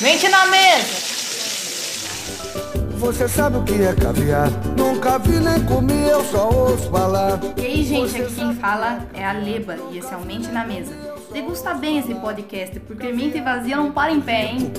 Mente na mesa! Você sabe o que é caviar? Nunca vi nem comi, eu só ouço falar. E aí, gente, aqui quem fala é a Leba e esse é o Mente na Mesa. Degusta bem esse podcast, porque mente vazia não para em pé, hein?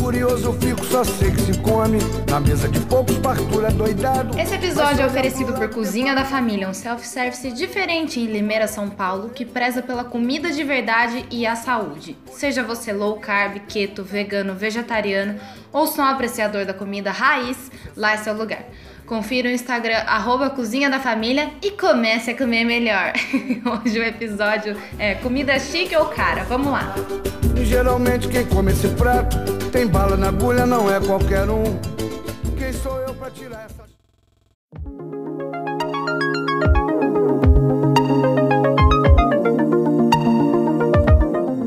Curioso fico, só sei que se come. Na mesa de poucos, partura doidado. Esse episódio é oferecido por Cozinha da Família, um self-service diferente em Limeira, São Paulo, que preza pela comida de verdade e a saúde. Seja você low carb, keto, vegano, vegetariano ou só um apreciador da comida raiz, lá é seu lugar. Confira o Instagram, arroba Cozinha da Família e comece a comer melhor. Hoje o episódio é comida chique ou cara. Vamos lá. E geralmente quem come esse prato tem bala na agulha, não é qualquer um. Quem sou eu pra tirar essa.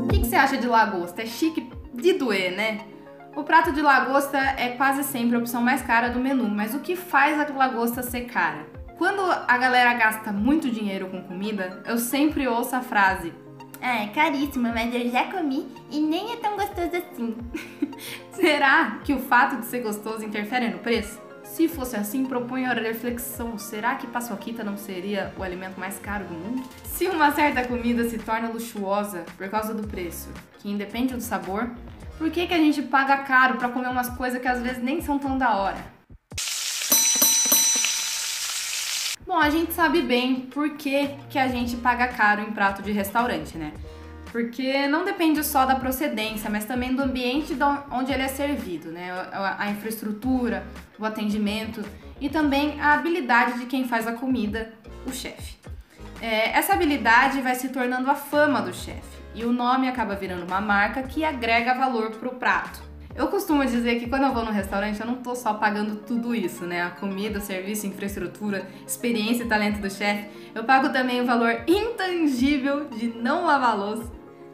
O que, que você acha de lagosta? É chique de doer, né? O prato de lagosta é quase sempre a opção mais cara do menu, mas o que faz a lagosta ser cara? Quando a galera gasta muito dinheiro com comida, eu sempre ouço a frase: Ah, é caríssima, mas eu já comi e nem é tão gostoso assim. será que o fato de ser gostoso interfere no preço? Se fosse assim, proponho a reflexão: será que paçoquita não seria o alimento mais caro do mundo? Se uma certa comida se torna luxuosa por causa do preço, que independe do sabor, por que, que a gente paga caro para comer umas coisas que às vezes nem são tão da hora? Bom, a gente sabe bem por que, que a gente paga caro em prato de restaurante, né? Porque não depende só da procedência, mas também do ambiente onde ele é servido, né? A infraestrutura, o atendimento e também a habilidade de quem faz a comida, o chefe. É, essa habilidade vai se tornando a fama do chefe e o nome acaba virando uma marca que agrega valor pro prato. Eu costumo dizer que quando eu vou no restaurante eu não tô só pagando tudo isso, né? A comida, serviço, infraestrutura, experiência e talento do chefe. Eu pago também o valor intangível de não lavar louça,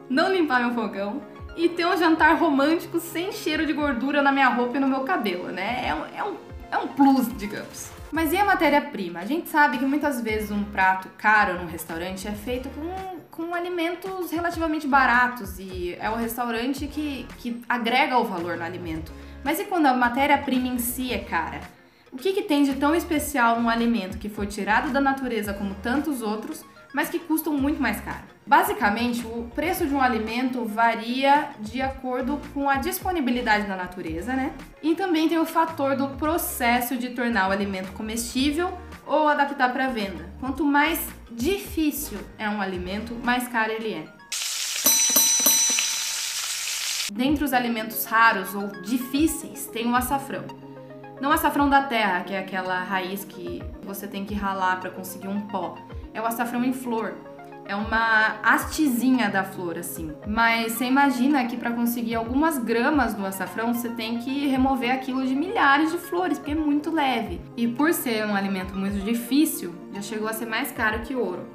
não limpar meu fogão e ter um jantar romântico sem cheiro de gordura na minha roupa e no meu cabelo, né? É um, é um, é um plus, digamos. Mas e a matéria-prima? A gente sabe que muitas vezes um prato caro num restaurante é feito com, com alimentos relativamente baratos e é o restaurante que, que agrega o valor no alimento. Mas e quando a matéria-prima em si é cara? O que, que tem de tão especial num alimento que foi tirado da natureza como tantos outros mas que custam muito mais caro. Basicamente, o preço de um alimento varia de acordo com a disponibilidade da natureza, né? E também tem o fator do processo de tornar o alimento comestível ou adaptar para venda. Quanto mais difícil é um alimento, mais caro ele é. Dentre os alimentos raros ou difíceis, tem o açafrão. Não açafrão da terra, que é aquela raiz que você tem que ralar para conseguir um pó é o açafrão em flor. É uma hastezinha da flor, assim. Mas você imagina que para conseguir algumas gramas do açafrão, você tem que remover aquilo de milhares de flores, porque é muito leve. E por ser um alimento muito difícil, já chegou a ser mais caro que ouro.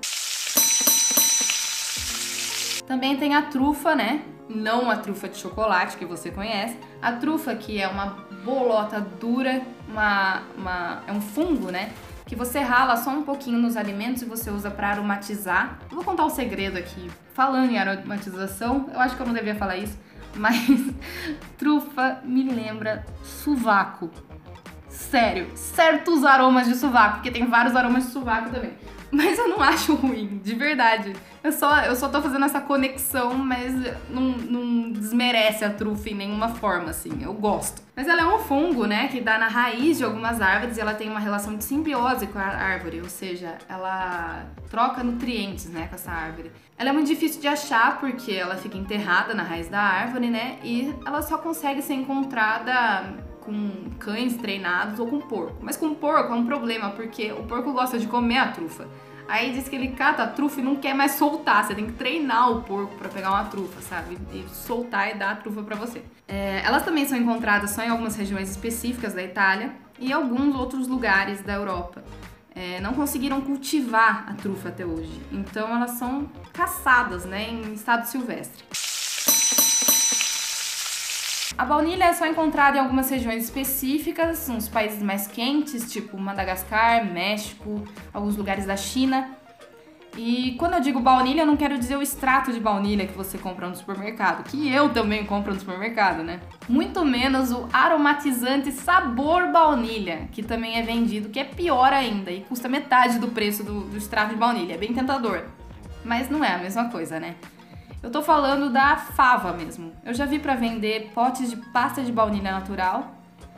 Também tem a trufa, né? Não a trufa de chocolate que você conhece. A trufa, que é uma bolota dura, uma, uma, é um fungo, né? Que você rala só um pouquinho nos alimentos e você usa para aromatizar. vou contar um segredo aqui. Falando em aromatização, eu acho que eu não devia falar isso, mas trufa me lembra sovaco. Sério, certos aromas de sovaco, porque tem vários aromas de sovaco também. Mas eu não acho ruim, de verdade. Eu só, eu só tô fazendo essa conexão, mas não, não desmerece a trufa em nenhuma forma, assim. Eu gosto. Mas ela é um fungo, né, que dá na raiz de algumas árvores e ela tem uma relação de simbiose com a árvore, ou seja, ela troca nutrientes, né, com essa árvore. Ela é muito difícil de achar porque ela fica enterrada na raiz da árvore, né, e ela só consegue ser encontrada com cães treinados ou com porco. Mas com porco é um problema, porque o porco gosta de comer a trufa. Aí diz que ele cata a trufa e não quer mais soltar. Você tem que treinar o porco para pegar uma trufa, sabe? E soltar e dar a trufa para você. É, elas também são encontradas só em algumas regiões específicas da Itália e alguns outros lugares da Europa. É, não conseguiram cultivar a trufa até hoje. Então elas são caçadas, né, em estado silvestre. A baunilha é só encontrada em algumas regiões específicas, nos países mais quentes, tipo Madagascar, México, alguns lugares da China. E quando eu digo baunilha, eu não quero dizer o extrato de baunilha que você compra no supermercado, que eu também compro no supermercado, né? Muito menos o aromatizante sabor baunilha, que também é vendido, que é pior ainda e custa metade do preço do, do extrato de baunilha. É bem tentador. Mas não é a mesma coisa, né? Eu tô falando da fava mesmo. Eu já vi para vender potes de pasta de baunilha natural,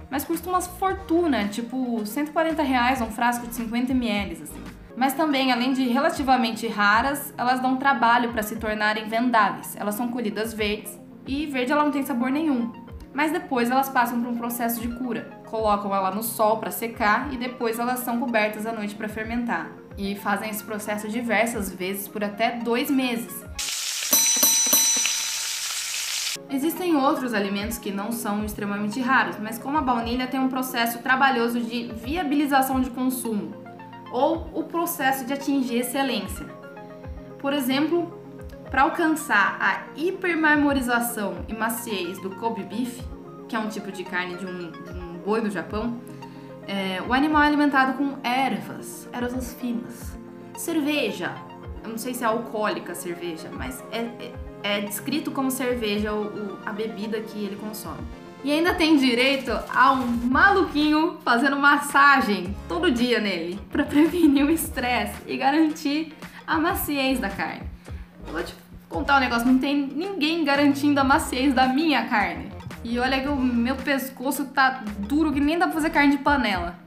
mas custa umas fortuna, tipo 140 reais um frasco de 50 ml, assim. Mas também, além de relativamente raras, elas dão trabalho para se tornarem vendáveis. Elas são colhidas verdes e verde ela não tem sabor nenhum. Mas depois elas passam por um processo de cura. Colocam ela no sol para secar e depois elas são cobertas à noite para fermentar. E fazem esse processo diversas vezes por até dois meses. Existem outros alimentos que não são extremamente raros, mas como a baunilha tem um processo trabalhoso de viabilização de consumo, ou o processo de atingir excelência. Por exemplo, para alcançar a hipermarmorização e maciez do Kobe beef, que é um tipo de carne de um, de um boi do Japão, é, o animal é alimentado com ervas, ervas finas, cerveja. Eu não sei se é alcoólica a cerveja, mas é, é, é descrito como cerveja o, a bebida que ele consome. E ainda tem direito a um maluquinho fazendo massagem todo dia nele para prevenir o estresse e garantir a maciez da carne. Eu vou te contar um negócio, não tem ninguém garantindo a maciez da minha carne. E olha que o meu pescoço tá duro que nem dá pra fazer carne de panela.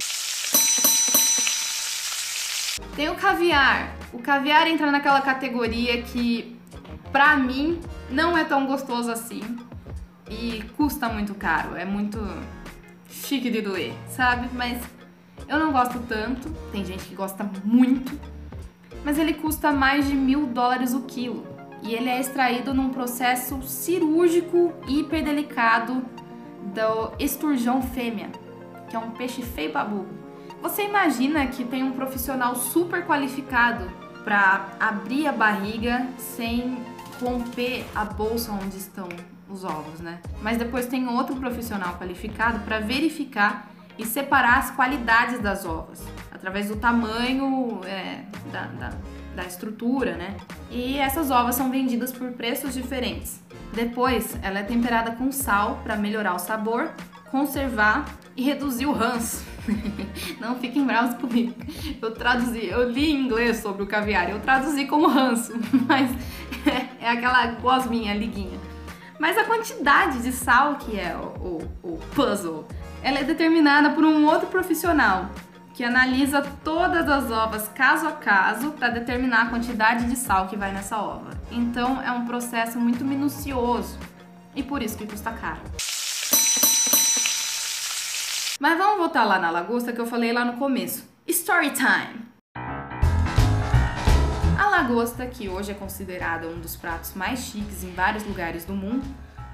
Tem o caviar. O caviar entra naquela categoria que, pra mim, não é tão gostoso assim e custa muito caro, é muito chique de doer, sabe? Mas eu não gosto tanto, tem gente que gosta muito, mas ele custa mais de mil dólares o quilo e ele é extraído num processo cirúrgico hiper delicado do esturjão fêmea, que é um peixe feio burro. Você imagina que tem um profissional super qualificado para abrir a barriga sem romper a bolsa onde estão os ovos, né? Mas depois tem outro profissional qualificado para verificar e separar as qualidades das ovas, através do tamanho é, da, da, da estrutura, né? E essas ovas são vendidas por preços diferentes. Depois, ela é temperada com sal para melhorar o sabor, conservar e reduzir o ranço. Não fiquem bravos comigo. Eu traduzi, eu li em inglês sobre o caviar, eu traduzi como ranço, mas é aquela gosminha, liguinha. Mas a quantidade de sal que é o, o, o puzzle, ela é determinada por um outro profissional que analisa todas as ovas caso a caso para determinar a quantidade de sal que vai nessa ova. Então é um processo muito minucioso e por isso que custa caro. Mas vamos voltar lá na lagosta que eu falei lá no começo. Story time! lagosta, que hoje é considerada um dos pratos mais chiques em vários lugares do mundo,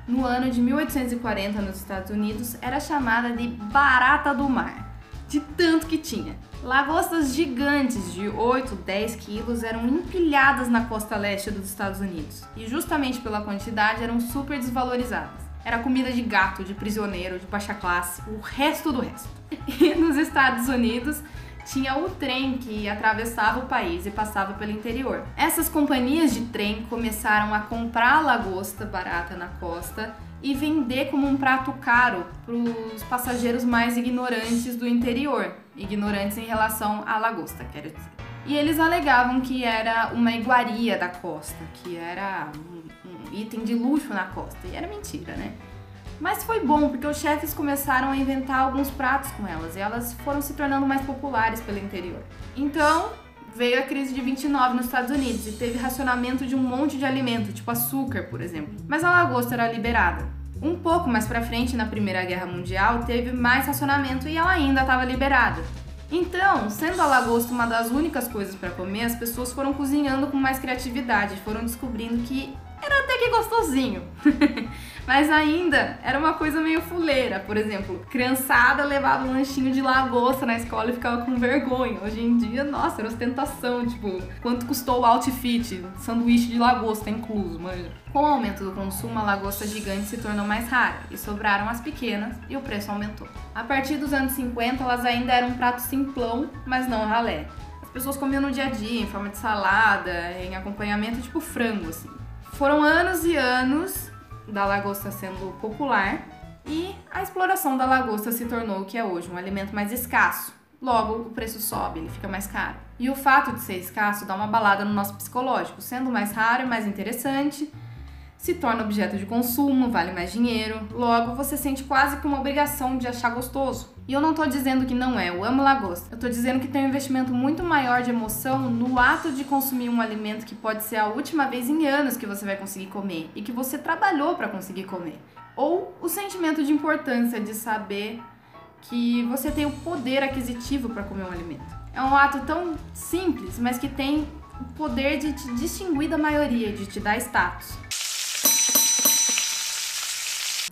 no ano de 1840 nos Estados Unidos era chamada de barata do mar, de tanto que tinha. Lagostas gigantes de 8, 10 quilos eram empilhadas na costa leste dos Estados Unidos e, justamente pela quantidade, eram super desvalorizadas. Era comida de gato, de prisioneiro, de baixa classe, o resto do resto. E nos Estados Unidos, tinha o trem que atravessava o país e passava pelo interior. Essas companhias de trem começaram a comprar lagosta barata na costa e vender como um prato caro para os passageiros mais ignorantes do interior, ignorantes em relação à lagosta, quero dizer. E eles alegavam que era uma iguaria da costa, que era um, item de luxo na costa, e era mentira, né? Mas foi bom, porque os chefes começaram a inventar alguns pratos com elas e elas foram se tornando mais populares pelo interior. Então, veio a crise de 29 nos Estados Unidos e teve racionamento de um monte de alimento, tipo açúcar, por exemplo. Mas a lagosta era liberada. Um pouco mais para frente, na Primeira Guerra Mundial, teve mais racionamento e ela ainda estava liberada. Então, sendo a lagosta uma das únicas coisas para comer, as pessoas foram cozinhando com mais criatividade, foram descobrindo que era até que gostosinho. Mas ainda era uma coisa meio fuleira. Por exemplo, criançada levava um lanchinho de lagosta na escola e ficava com vergonha. Hoje em dia, nossa, era ostentação. Tipo, quanto custou o outfit? Sanduíche de lagosta incluso, manja. Com o aumento do consumo, a lagosta gigante se tornou mais rara e sobraram as pequenas e o preço aumentou. A partir dos anos 50, elas ainda eram um prato simplão, mas não ralé as pessoas comiam no dia a dia, em forma de salada, em acompanhamento tipo frango, assim. Foram anos e anos da lagosta sendo popular e a exploração da lagosta se tornou o que é hoje, um alimento mais escasso. Logo, o preço sobe, ele fica mais caro. E o fato de ser escasso dá uma balada no nosso psicológico, sendo mais raro e mais interessante, se torna objeto de consumo, vale mais dinheiro, logo você sente quase que uma obrigação de achar gostoso. E eu não tô dizendo que não é, eu amo lagosta. Eu tô dizendo que tem um investimento muito maior de emoção no ato de consumir um alimento que pode ser a última vez em anos que você vai conseguir comer e que você trabalhou para conseguir comer. Ou o sentimento de importância de saber que você tem o poder aquisitivo para comer um alimento. É um ato tão simples, mas que tem o poder de te distinguir da maioria, de te dar status.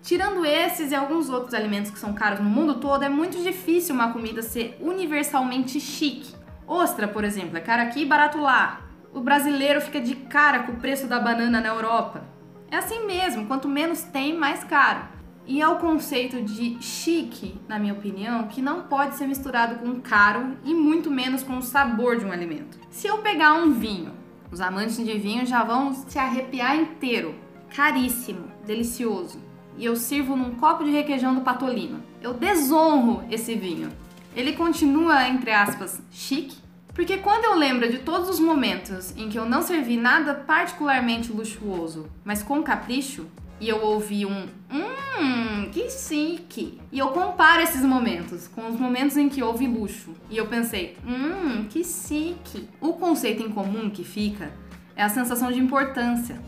Tirando esses e alguns outros alimentos que são caros no mundo todo, é muito difícil uma comida ser universalmente chique. Ostra, por exemplo, é cara aqui e barato lá. O brasileiro fica de cara com o preço da banana na Europa. É assim mesmo, quanto menos tem, mais caro. E é o conceito de chique, na minha opinião, que não pode ser misturado com caro e muito menos com o sabor de um alimento. Se eu pegar um vinho, os amantes de vinho já vão se arrepiar inteiro. Caríssimo, delicioso e eu sirvo num copo de requeijão do Patolino. Eu desonro esse vinho. Ele continua, entre aspas, chique, porque quando eu lembro de todos os momentos em que eu não servi nada particularmente luxuoso, mas com capricho, e eu ouvi um hum, que chique. E eu comparo esses momentos com os momentos em que houve luxo. E eu pensei, hum, que chique. O conceito em comum que fica é a sensação de importância.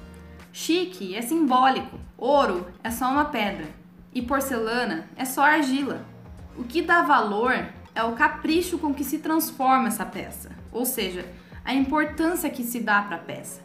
Chique é simbólico. Ouro é só uma pedra. E porcelana é só argila. O que dá valor é o capricho com que se transforma essa peça, ou seja, a importância que se dá para a peça.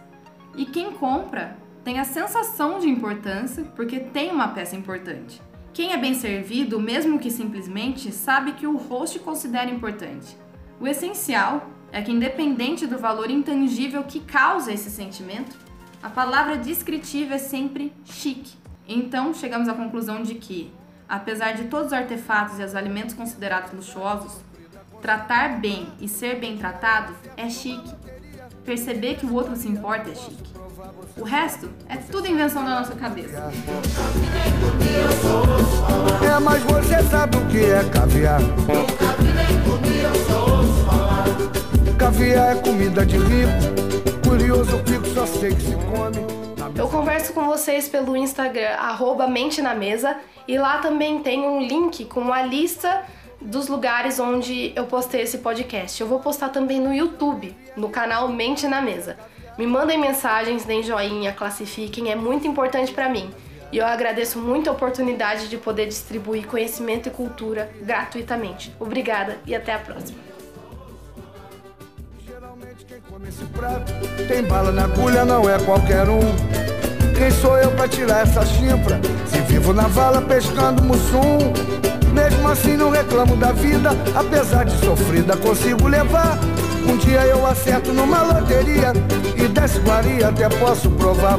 E quem compra tem a sensação de importância porque tem uma peça importante. Quem é bem servido, mesmo que simplesmente, sabe que o host considera importante. O essencial é que, independente do valor intangível que causa esse sentimento, a palavra descritiva é sempre chique. Então, chegamos à conclusão de que, apesar de todos os artefatos e os alimentos considerados luxuosos, tratar bem e ser bem tratado é chique. Perceber que o outro se importa é chique. O resto é tudo invenção da nossa cabeça. É, mas você sabe o que é caviar? Caviar é comida de rico curioso, fico, só sei que se come. Eu converso com vocês pelo Instagram, arroba Mente na Mesa, e lá também tem um link com a lista dos lugares onde eu postei esse podcast. Eu vou postar também no YouTube, no canal Mente na Mesa. Me mandem mensagens, deem joinha, classifiquem, é muito importante para mim. E eu agradeço muito a oportunidade de poder distribuir conhecimento e cultura gratuitamente. Obrigada e até a próxima. Come esse prato. Tem bala na agulha, não é qualquer um. Quem sou eu pra tirar essa chifra? Se vivo na vala pescando mussum. Mesmo assim não reclamo da vida, apesar de sofrida consigo levar. Um dia eu acerto numa loteria e desse até posso provar.